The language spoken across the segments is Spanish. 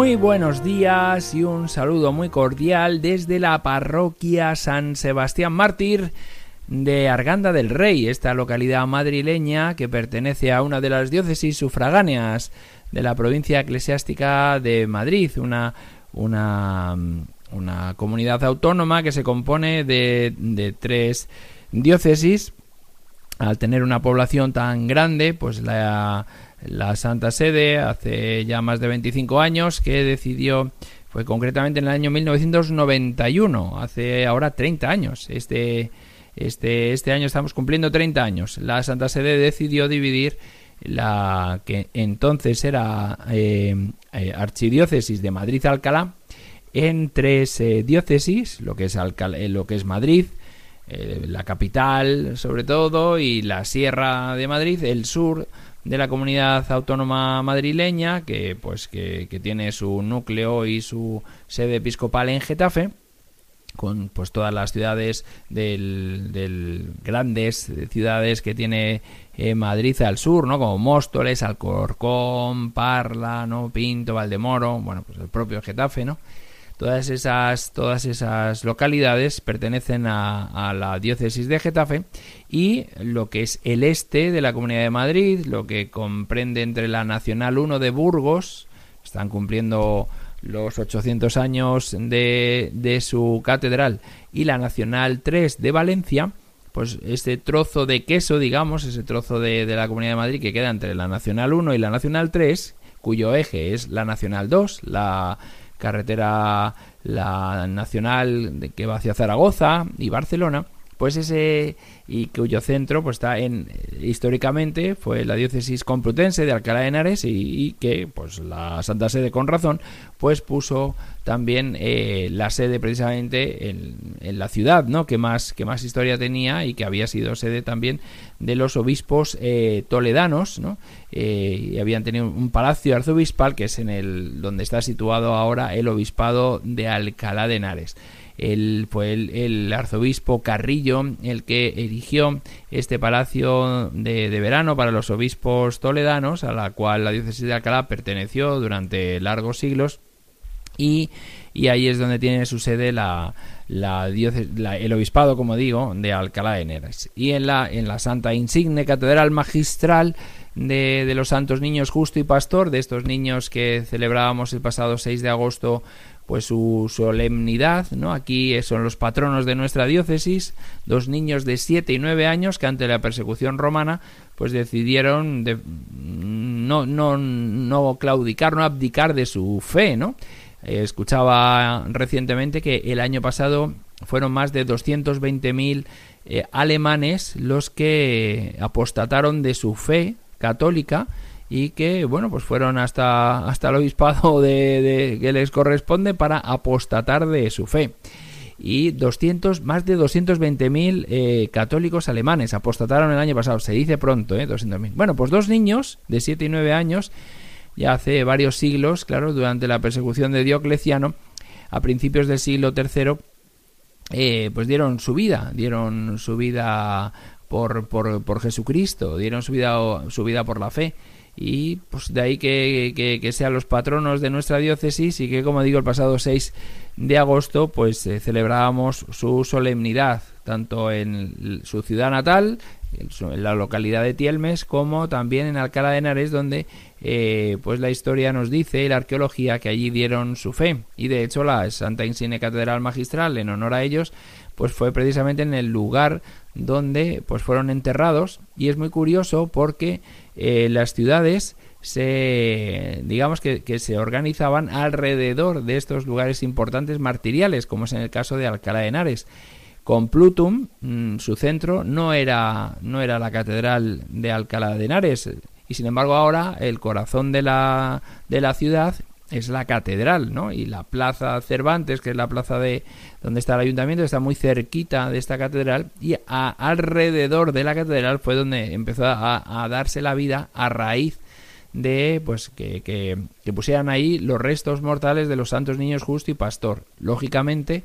Muy buenos días y un saludo muy cordial desde la parroquia San Sebastián Mártir de Arganda del Rey, esta localidad madrileña que pertenece a una de las diócesis sufragáneas de la provincia eclesiástica de Madrid, una, una, comunidad autónoma que se compone de, de tres diócesis. Al tener una población tan grande, pues la Santa Sede hace ya más de 25 años que decidió, fue concretamente en el año 1991, hace ahora 30 años. Este, este, este año estamos cumpliendo 30 años. La Santa Sede decidió dividir la que entonces era eh, eh, archidiócesis de Madrid-Alcalá en tres eh, diócesis, lo que es, lo que es Madrid, la capital sobre todo, y la Sierra de Madrid, el sur, de la comunidad autónoma madrileña que pues que, tiene su núcleo y su sede episcopal en Getafe con pues todas las ciudades del, grandes ciudades que tiene eh, Madrid al sur, ¿no? Como Móstoles, Alcorcón, Parla, ¿no? Pinto, Valdemoro, bueno, pues el propio Getafe, ¿no? Todas esas, todas esas localidades pertenecen a, la diócesis de Getafe y lo que es el este de la Comunidad de Madrid, lo que comprende entre la Nacional 1 de Burgos, están cumpliendo los 800 años de, de su catedral, y la Nacional 3 de Valencia, pues este trozo de queso, digamos, ese trozo de, de, la Comunidad de Madrid que queda entre la Nacional 1 y la Nacional 3, cuyo eje es la Nacional 2, la carretera la nacional que va hacia Zaragoza y Barcelona, pues ese y cuyo centro pues está en históricamente fue la diócesis complutense de Alcalá de Henares y, que pues la Santa Sede con razón pues puso también eh, la sede precisamente en, la ciudad no que más que más historia tenía y que había sido sede también de los obispos eh, toledanos no eh, y habían tenido un palacio arzobispal que es en el donde está situado ahora el obispado de Alcalá de Henares el, fue el, arzobispo Carrillo el que erigió este palacio de, verano para los obispos toledanos, a la cual la diócesis de Alcalá perteneció durante largos siglos. Y, y ahí es donde tiene su sede la, la, el obispado, como digo, de Alcalá de Henares. Y en la, en la Santa Insigne Catedral Magistral de, de, los Santos Niños Justo y Pastor, de estos niños que celebrábamos el pasado 6 de agosto pues su solemnidad, ¿no? Aquí son los patronos de nuestra diócesis, dos niños de 7 y 9 años que ante la persecución romana pues decidieron de, no, no, no claudicar, no abdicar de su fe, ¿no? Eh, escuchaba recientemente que el año pasado fueron más de 220.000 eh, alemanes los que apostataron de su fe católica y que bueno pues fueron hasta hasta el obispado de, que les corresponde para apostatar de su fe. Y 200 más de 220.000 eh, católicos alemanes apostataron el año pasado. Se dice pronto eh 200.000 bueno pues dos niños de 7 y 9 años ya hace varios siglos claro durante la persecución de Diocleciano a principios del siglo III eh, pues dieron su vida dieron su vida por, por, por Jesucristo dieron su vida su vida por la fe y pues de ahí que, que, sean los patronos de nuestra diócesis y que como digo el pasado 6 de agosto pues eh, celebrábamos su solemnidad tanto en su ciudad natal, en la localidad de Tielmes, como también en Alcalá de Henares, donde eh, pues la historia nos dice y la arqueología que allí dieron su fe. Y de hecho la Santa Insigne Catedral Magistral, en honor a ellos, pues fue precisamente en el lugar donde pues fueron enterrados. Y es muy curioso porque eh, las ciudades se digamos que, se organizaban alrededor de estos lugares importantes martiriales, como es en el caso de Alcalá de Henares. Con Plutum, mm, su centro no era, no era la catedral de Alcalá de Henares, y sin embargo ahora el corazón de la, de la ciudad es la catedral, ¿no? Y la plaza Cervantes, que es la plaza de donde está el ayuntamiento, está muy cerquita de esta catedral y alrededor de la catedral fue donde empezó a, a, darse la vida a raíz de pues que, que, que, pusieran ahí los restos mortales de los santos niños justo y pastor. Lógicamente,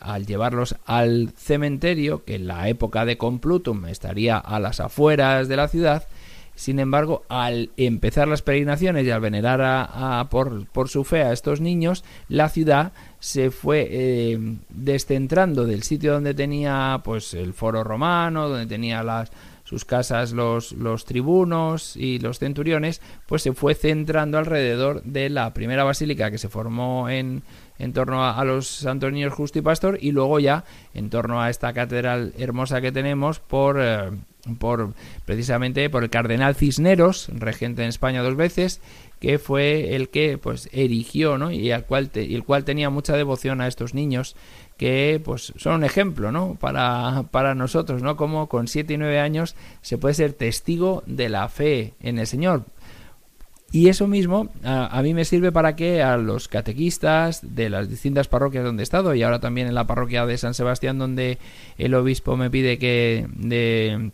al llevarlos al cementerio, que en la época de Complutum estaría a las afueras de la ciudad, sin embargo, al empezar las peregrinaciones y al venerar a, por, por, su fe a estos niños, la ciudad se fue eh, descentrando del sitio donde tenía pues el foro romano, donde tenía las sus casas los, los tribunos y los centuriones, pues se fue centrando alrededor de la primera basílica que se formó en, en torno a, los santos niños justo y pastor y luego ya en torno a esta catedral hermosa que tenemos por, eh, por precisamente por el cardenal Cisneros, regente en España dos veces, que fue el que pues erigió ¿no? y, al cual y el cual tenía mucha devoción a estos niños que pues son un ejemplo ¿no? para, para nosotros, ¿no? como con siete y nueve años se puede ser testigo de la fe en el Señor. Y eso mismo a, mí me sirve para que a los catequistas de las distintas parroquias donde he estado y ahora también en la parroquia de San Sebastián donde el obispo me pide que de,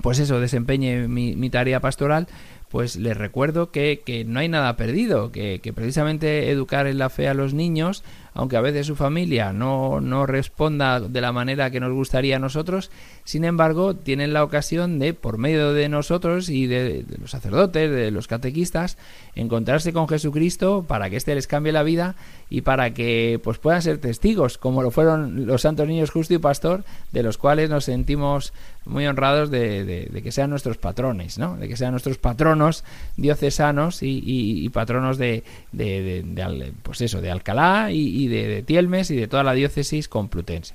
pues eso desempeñe mi tarea pastoral, pues les recuerdo que, que, no hay nada perdido, que, que, precisamente educar en la fe a los niños aunque a veces su familia no, no responda de la manera que nos gustaría a nosotros, sin embargo, tienen la ocasión de, por medio de nosotros y de, los sacerdotes, de los catequistas, encontrarse con Jesucristo para que éste les cambie la vida y para que pues puedan ser testigos, como lo fueron los santos niños justo y pastor, de los cuales nos sentimos muy honrados de, que sean nuestros patrones, ¿no? de que sean nuestros patronos diocesanos y, patronos de, pues eso, de Alcalá y, de, Tielmes y de toda la diócesis complutense.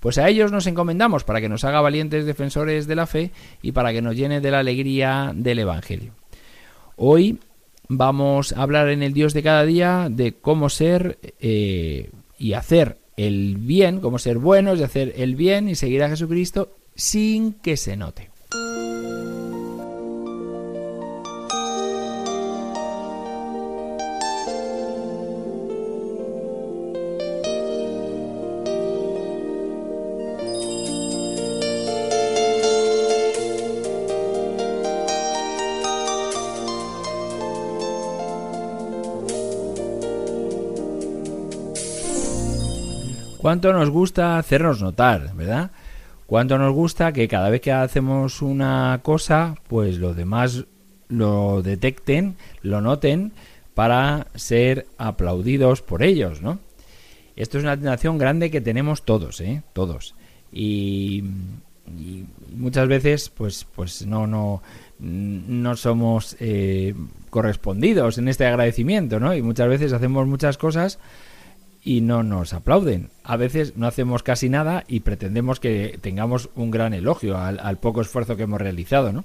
Pues a ellos nos encomendamos para que nos haga valientes defensores de la fe y para que nos llene de la alegría del Evangelio. Hoy vamos a hablar en el Dios de cada día de cómo ser eh, y hacer el bien, cómo ser buenos y hacer el bien y seguir a Jesucristo sin que se note. Cuánto nos gusta hacernos notar, ¿verdad? Cuánto nos gusta que cada vez que hacemos una cosa, pues los demás lo detecten, lo noten, para ser aplaudidos por ellos, ¿no? Esto es una tentación grande que tenemos todos, ¿eh? Todos. Y, muchas veces, pues, pues no, no, no somos eh, correspondidos en este agradecimiento, ¿no? Y muchas veces hacemos muchas cosas y no nos aplauden. A veces no hacemos casi nada y pretendemos que tengamos un gran elogio al, poco esfuerzo que hemos realizado, ¿no?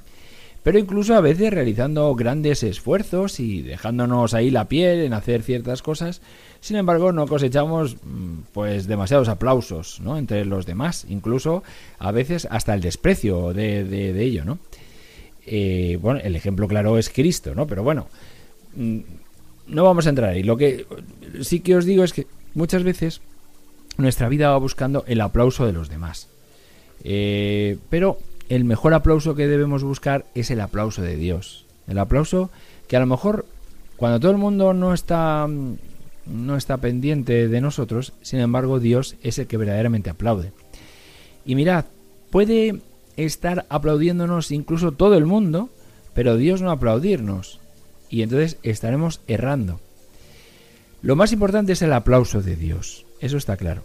Pero incluso a veces realizando grandes esfuerzos y dejándonos ahí la piel en hacer ciertas cosas, sin embargo no cosechamos mm, pues demasiados aplausos, ¿no? Entre los demás, incluso a veces hasta el desprecio de, de, ello, ¿no? Eh, bueno, el ejemplo claro es Cristo, ¿no? Pero bueno, mm, no vamos a entrar ahí. Lo que sí que os digo es que muchas veces nuestra vida va buscando el aplauso de los demás. Eh, pero el mejor aplauso que debemos buscar es el aplauso de Dios. El aplauso que a lo mejor cuando todo el mundo no está no está pendiente de nosotros, sin embargo Dios es el que verdaderamente aplaude. Y mirad, puede estar aplaudiéndonos incluso todo el mundo, pero Dios no aplaudirnos. Y entonces estaremos errando. Lo más importante es el aplauso de Dios, eso está claro.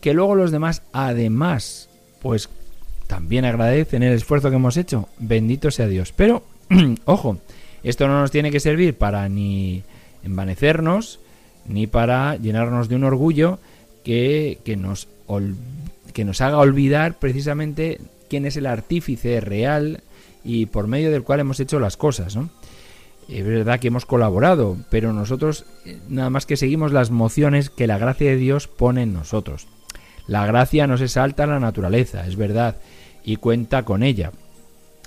Que luego los demás además pues también agradecen el esfuerzo que hemos hecho. Bendito sea Dios. Pero, ojo, esto no nos tiene que servir para ni envanecernos, ni para llenarnos de un orgullo que, que nos, que nos haga olvidar precisamente quién es el artífice real y por medio del cual hemos hecho las cosas, ¿no? Es verdad que hemos colaborado, pero nosotros eh, nada más que seguimos las mociones que la gracia de Dios pone en nosotros. La gracia no se salta a la naturaleza, es verdad, y cuenta con ella.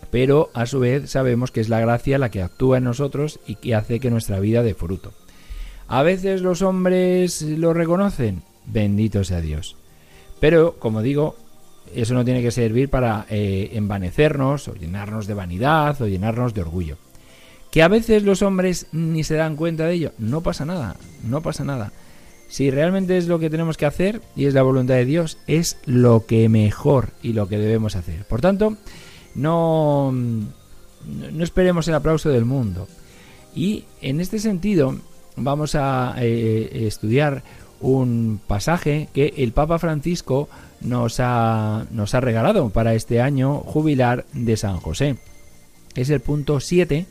Pero a su vez sabemos que es la gracia la que actúa en nosotros y que hace que nuestra vida dé fruto. A veces los hombres lo reconocen, bendito sea Dios. Pero, como digo, eso no tiene que servir para eh, envanecernos o llenarnos de vanidad o llenarnos de orgullo. Que a veces los hombres ni se dan cuenta de ello. No pasa nada, no pasa nada. Si realmente es lo que tenemos que hacer y es la voluntad de Dios, es lo que mejor y lo que debemos hacer. Por tanto, no, no esperemos el aplauso del mundo. Y en este sentido vamos a eh, estudiar un pasaje que el Papa Francisco nos ha, nos ha regalado para este año jubilar de San José. Es el punto 7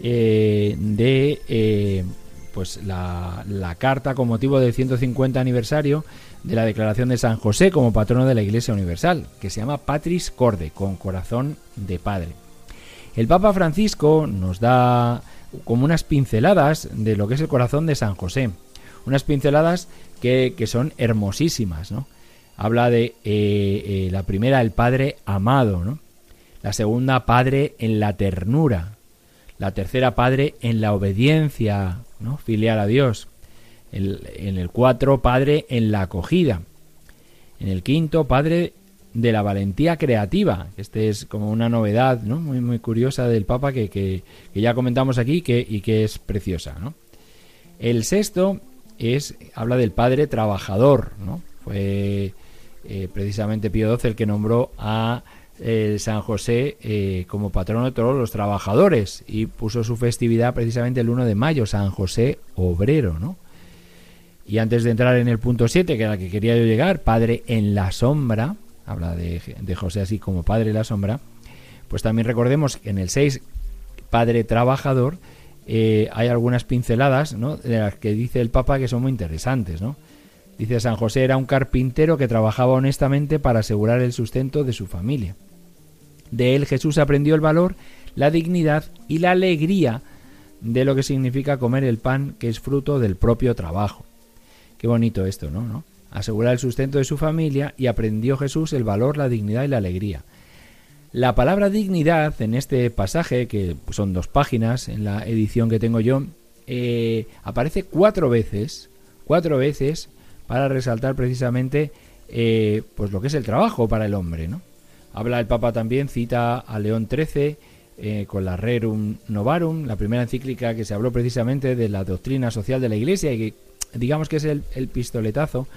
eh, de eh, pues la, carta con motivo del 150 aniversario de la declaración de San José como patrono de la Iglesia Universal, que se llama Patris Corde, con corazón de padre. El Papa Francisco nos da como unas pinceladas de lo que es el corazón de San José, unas pinceladas que, son hermosísimas, ¿no? Habla de eh, la primera, el Padre amado, ¿no? La segunda, Padre en la ternura, la tercera padre en la obediencia ¿no? filial a Dios, en el cuatro padre en la acogida, en el quinto padre de la valentía creativa, este es como una novedad ¿no? muy, muy curiosa del Papa que, que, ya comentamos aquí que, y que es preciosa. ¿no? El sexto es, habla del padre trabajador, ¿no? fue eh, precisamente Pío XII el que nombró a eh, San José eh, como patrono de todos los trabajadores y puso su festividad precisamente el 1 de mayo, San José Obrero, ¿no? Y antes de entrar en el punto 7, que era la que quería yo llegar, Padre en la sombra, habla de, José así como Padre en la sombra, pues también recordemos que en el 6, Padre trabajador, eh, hay algunas pinceladas, ¿no? De las que dice el Papa que son muy interesantes, ¿no? Dice San José era un carpintero que trabajaba honestamente para asegurar el sustento de su familia. De él Jesús aprendió el valor, la dignidad y la alegría de lo que significa comer el pan que es fruto del propio trabajo. Qué bonito esto, ¿no? ¿no? Asegurar el sustento de su familia y aprendió Jesús el valor, la dignidad y la alegría. La palabra dignidad en este pasaje, que son dos páginas en la edición que tengo yo, eh, aparece cuatro veces, cuatro veces para resaltar precisamente eh, pues lo que es el trabajo para el hombre, ¿no? Habla el Papa también, cita a León XIII eh, con la Rerum Novarum, la primera encíclica que se habló precisamente de la doctrina social de la Iglesia y que digamos que es el, pistoletazo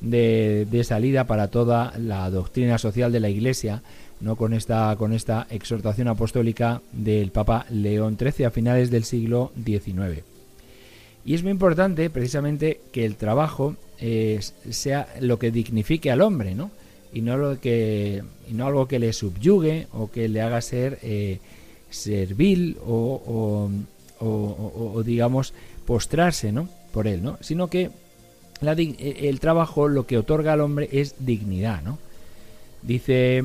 de, salida para toda la doctrina social de la Iglesia, no con esta con esta exhortación apostólica del Papa León XIII a finales del siglo XIX. Y es muy importante precisamente que el trabajo eh, sea lo que dignifique al hombre, ¿no? Y no, lo que, no algo que le subyugue o que le haga ser eh, servil o, digamos postrarse ¿no? por él, ¿no? sino que la, e, el trabajo lo que otorga al hombre es dignidad. ¿no? Dice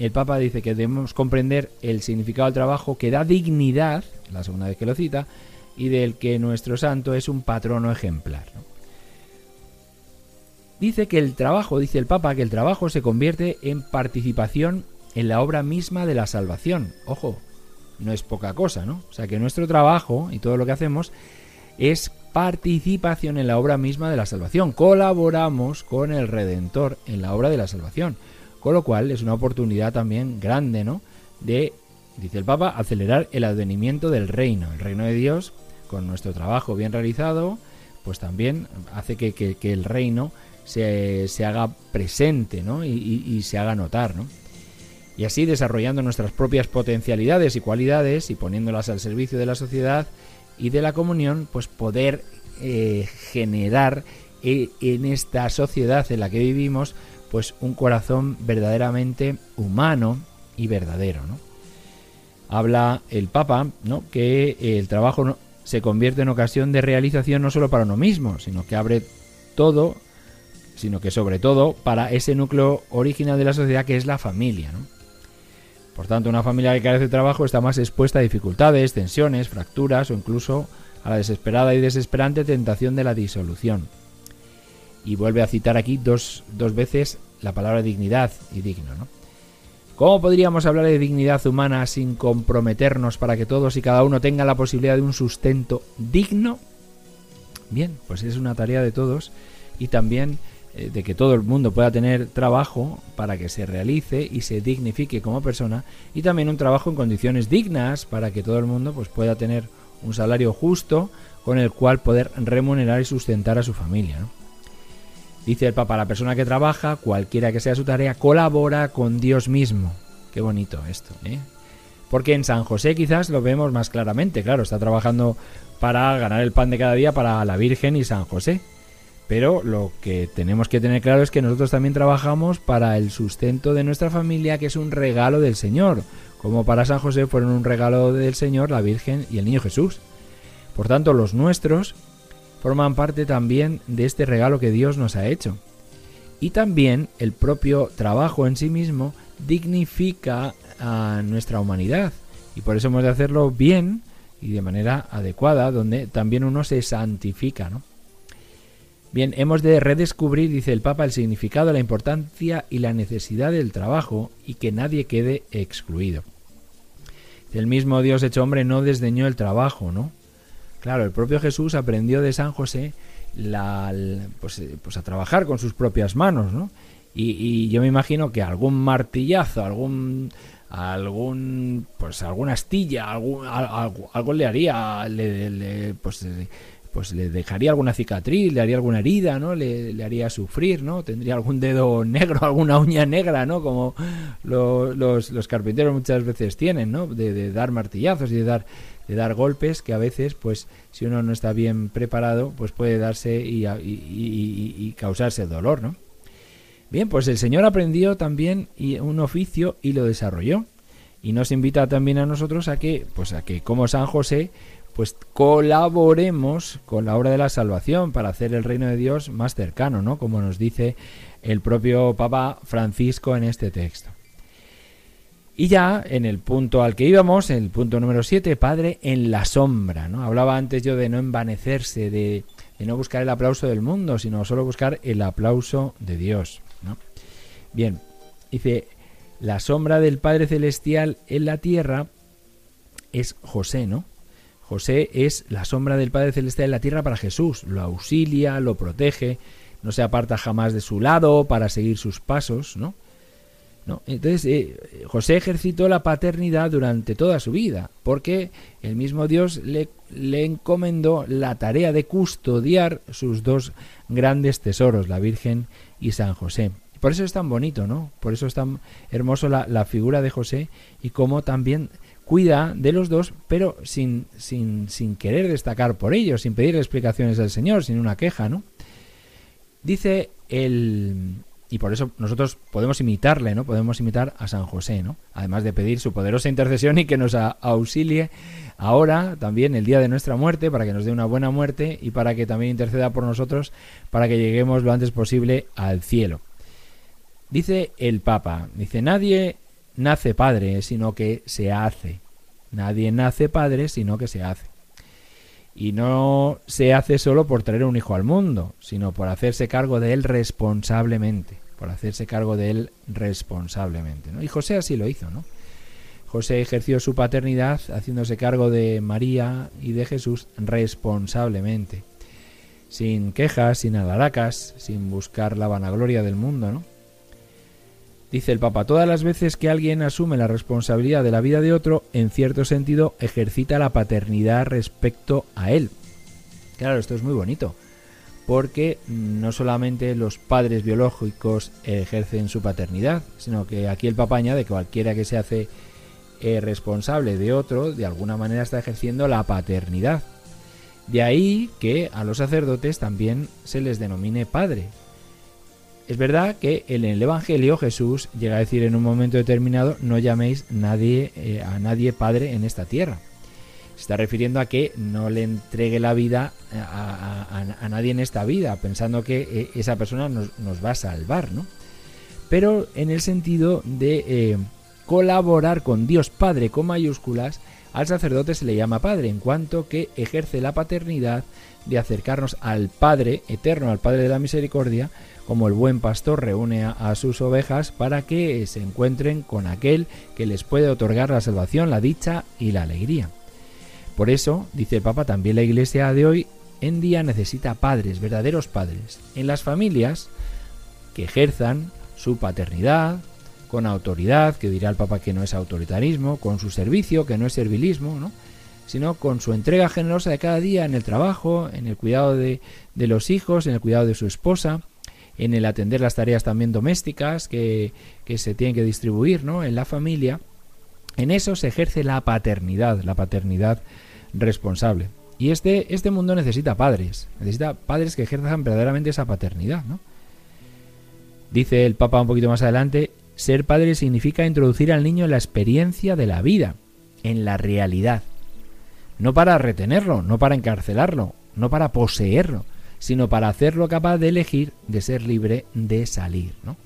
el Papa dice que debemos comprender el significado del trabajo que da dignidad, la segunda vez que lo cita, y del que nuestro santo es un patrono ejemplar. Dice que el trabajo, dice el Papa, que el trabajo se convierte en participación en la obra misma de la salvación. Ojo, no es poca cosa, ¿no? O sea que nuestro trabajo y todo lo que hacemos es participación en la obra misma de la salvación. Colaboramos con el Redentor en la obra de la salvación. Con lo cual es una oportunidad también grande, ¿no? De, dice el Papa, acelerar el advenimiento del reino. El reino de Dios, con nuestro trabajo bien realizado, pues también hace que, que el reino se, haga presente ¿no? y, se haga notar. ¿no? Y así desarrollando nuestras propias potencialidades y cualidades y poniéndolas al servicio de la sociedad y de la comunión, pues poder eh, generar eh, en esta sociedad en la que vivimos, pues un corazón verdaderamente humano y verdadero, ¿no? Habla el Papa, ¿no? Que el trabajo se convierte en ocasión de realización no solo para uno mismo, sino que abre todo, sino que sobre todo para ese núcleo original de la sociedad que es la familia, ¿no? Por tanto, una familia que carece de trabajo está más expuesta a dificultades, tensiones, fracturas o incluso a la desesperada y desesperante tentación de la disolución. Y vuelve a citar aquí dos, dos veces la palabra dignidad y digno. ¿no? ¿Cómo podríamos hablar de dignidad humana sin comprometernos para que todos y cada uno tengan la posibilidad de un sustento digno? Bien, pues es una tarea de todos y también eh, de que todo el mundo pueda tener trabajo para que se realice y se dignifique como persona y también un trabajo en condiciones dignas para que todo el mundo pues pueda tener un salario justo con el cual poder remunerar y sustentar a su familia. Dice el Papa, la persona que trabaja, cualquiera que sea su tarea, colabora con Dios mismo. Qué bonito esto, ¿eh? Porque en San José quizás lo vemos más claramente, claro, está trabajando para ganar el pan de cada día para la Virgen y San José. Pero lo que tenemos que tener claro es que nosotros también trabajamos para el sustento de nuestra familia, que es un regalo del Señor, como para San José fueron un regalo del Señor la Virgen y el Niño Jesús. Por tanto, los nuestros forman parte también de este regalo que Dios nos ha hecho. Y también el propio trabajo en sí mismo dignifica a nuestra humanidad. Y por eso hemos de hacerlo bien y de manera adecuada, donde también uno se santifica, ¿no? Bien, hemos de redescubrir, dice el Papa, el significado, la importancia y la necesidad del trabajo y que nadie quede excluido. El mismo Dios hecho hombre no desdeñó el trabajo, ¿no? Claro, el propio Jesús aprendió de San José la, pues, eh, pues, a trabajar con sus propias manos, ¿no? Y, yo me imagino que algún martillazo, algún algún pues alguna astilla, algún, algo, le haría, le, pues pues le dejaría alguna cicatriz, le haría alguna herida, ¿no? Le, haría sufrir, ¿no? Tendría algún dedo negro, alguna uña negra, ¿no? Como los, los, carpinteros muchas veces tienen, ¿no? De, dar martillazos y de dar, de dar golpes que a veces, pues, si uno no está bien preparado, pues puede darse y, y, y causarse dolor, ¿no? Bien, pues el Señor aprendió también un oficio y lo desarrolló. Y nos invita también a nosotros a que, pues a que como San José, pues colaboremos con la obra de la salvación para hacer el reino de Dios más cercano, ¿no? Como nos dice el propio Papa Francisco en este texto. Y ya en el punto al que íbamos, el punto número 7, Padre en la sombra, ¿no? Hablaba antes yo de no envanecerse, de, de no buscar el aplauso del mundo, sino solo buscar el aplauso de Dios, ¿no? Bien, dice, la sombra del Padre Celestial en la tierra es José, ¿no? José es la sombra del Padre Celestial en la tierra para Jesús, lo auxilia, lo protege, no se aparta jamás de su lado para seguir sus pasos, ¿no? ¿No? Entonces, eh, José ejercitó la paternidad durante toda su vida, porque el mismo Dios le, le, encomendó la tarea de custodiar sus dos grandes tesoros, la Virgen y San José. Por eso es tan bonito, ¿no? Por eso es tan hermoso la, la figura de José y cómo también cuida de los dos, pero sin, sin, sin querer destacar por ellos, sin pedir explicaciones al Señor, sin una queja, ¿no? Dice el... Y por eso nosotros podemos imitarle, ¿no? Podemos imitar a San José, ¿no? Además de pedir su poderosa intercesión y que nos auxilie ahora, también el día de nuestra muerte, para que nos dé una buena muerte y para que también interceda por nosotros, para que lleguemos lo antes posible al cielo. Dice el Papa, dice, nadie nace padre, sino que se hace. Nadie nace padre, sino que se hace. Y no se hace solo por traer un hijo al mundo, sino por hacerse cargo de él responsablemente, por hacerse cargo de él responsablemente. ¿no? Y José así lo hizo, ¿no? José ejerció su paternidad haciéndose cargo de María y de Jesús responsablemente, sin quejas, sin alaracas, sin buscar la vanagloria del mundo, ¿no? Dice el Papa, todas las veces que alguien asume la responsabilidad de la vida de otro, en cierto sentido ejercita la paternidad respecto a él. Claro, esto es muy bonito, porque no solamente los padres biológicos ejercen su paternidad, sino que aquí el Papa añade que cualquiera que se hace eh, responsable de otro, de alguna manera está ejerciendo la paternidad. De ahí que a los sacerdotes también se les denomine padre. Es verdad que en el Evangelio Jesús llega a decir en un momento determinado, no llaméis nadie, eh, a nadie padre en esta tierra. Se está refiriendo a que no le entregue la vida a, nadie en esta vida, pensando que eh, esa persona nos, va a salvar, ¿no? Pero en el sentido de eh, colaborar con Dios Padre con mayúsculas, al sacerdote se le llama Padre, en cuanto que ejerce la paternidad de acercarnos al Padre eterno, al Padre de la Misericordia, como el buen pastor reúne a, sus ovejas para que se encuentren con aquel que les puede otorgar la salvación, la dicha y la alegría. Por eso, dice el Papa, también la Iglesia de hoy en día necesita padres, verdaderos padres, en las familias que ejerzan su paternidad, con autoridad, que dirá el Papa que no es autoritarismo, con su servicio, que no es servilismo, ¿no? sino con su entrega generosa de cada día en el trabajo, en el cuidado de, los hijos, en el cuidado de su esposa, en el atender las tareas también domésticas que, que se tienen que distribuir ¿no? en la familia. En eso se ejerce la paternidad, la paternidad responsable. Y este, este mundo necesita padres, necesita padres que ejerzan verdaderamente esa paternidad. ¿no? Dice el Papa un poquito más adelante, ser padre significa introducir al niño en la experiencia de la vida, en la realidad. No para retenerlo, no para encarcelarlo, no para poseerlo, sino para hacerlo capaz de elegir, de ser libre, de salir. ¿no?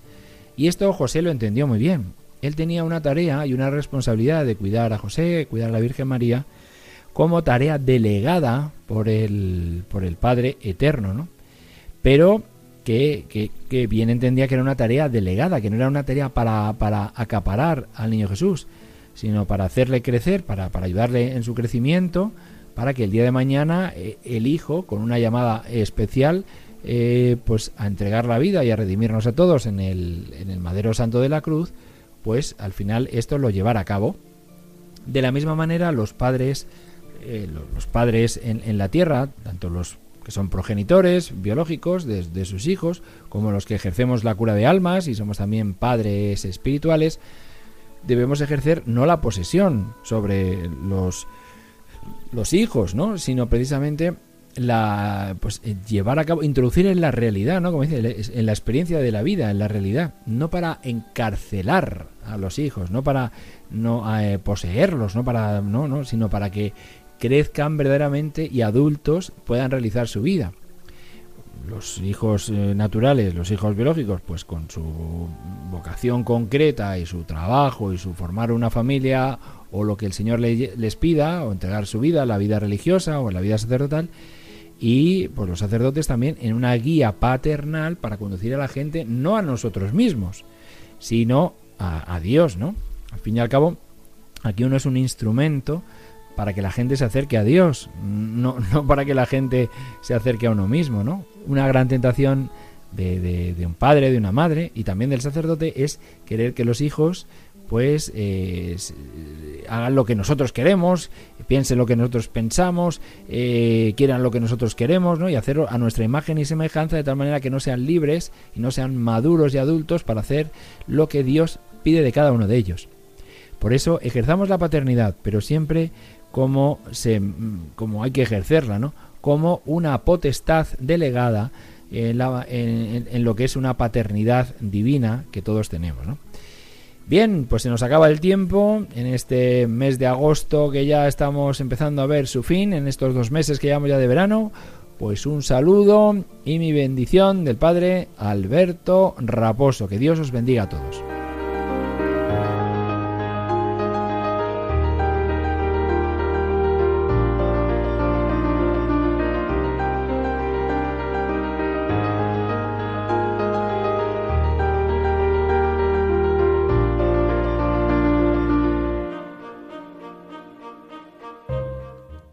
Y esto José lo entendió muy bien. Él tenía una tarea y una responsabilidad de cuidar a José, cuidar a la Virgen María, como tarea delegada por el, por el Padre Eterno, ¿no? Pero que, bien entendía que era una tarea delegada, que no era una tarea para, para acaparar al niño Jesús, sino para hacerle crecer, para, para ayudarle en su crecimiento, para que el día de mañana eh, el Hijo, con una llamada especial, eh, pues a entregar la vida y a redimirnos a todos en el, en el madero santo de la cruz, pues al final esto lo llevará a cabo. De la misma manera, los padres, eh, los, padres en, en, la tierra, tanto los que son progenitores biológicos de, sus hijos, como los que ejercemos la cura de almas y somos también padres espirituales, debemos ejercer no la posesión sobre los, los hijos, ¿no? sino precisamente la pues eh, llevar a cabo introducir en la realidad no como dice en la experiencia de la vida en la realidad no para encarcelar a los hijos no para no eh, poseerlos no para no no sino para que crezcan verdaderamente y adultos puedan realizar su vida. Los hijos eh, naturales, los hijos biológicos, pues con su vocación concreta y su trabajo y su formar una familia o lo que el Señor les pida o entregar su vida, la vida religiosa o la vida sacerdotal, y pues los sacerdotes también en una guía paternal para conducir a la gente no a nosotros mismos, sino a, a Dios, ¿no? Al fin y al cabo, aquí uno es un instrumento para que la gente se acerque a Dios, no, no para que la gente se acerque a uno mismo, ¿no? Una gran tentación de, de, un padre, de una madre y también del sacerdote es querer que los hijos pues eh, hagan lo que nosotros queremos, piensen lo que nosotros pensamos, eh, quieran lo que nosotros queremos, ¿no? Y hacerlo a nuestra imagen y semejanza de tal manera que no sean libres y no sean maduros y adultos para hacer lo que Dios pide de cada uno de ellos. Por eso ejerzamos la paternidad, pero siempre como, se, como hay que ejercerla, ¿no? como una potestad delegada en, en, lo que es una paternidad divina que todos tenemos. ¿no? Bien, pues se nos acaba el tiempo en este mes de agosto que ya estamos empezando a ver su fin, en estos dos meses que llevamos ya de verano. Pues un saludo y mi bendición del Padre Alberto Raposo. Que Dios os bendiga a todos.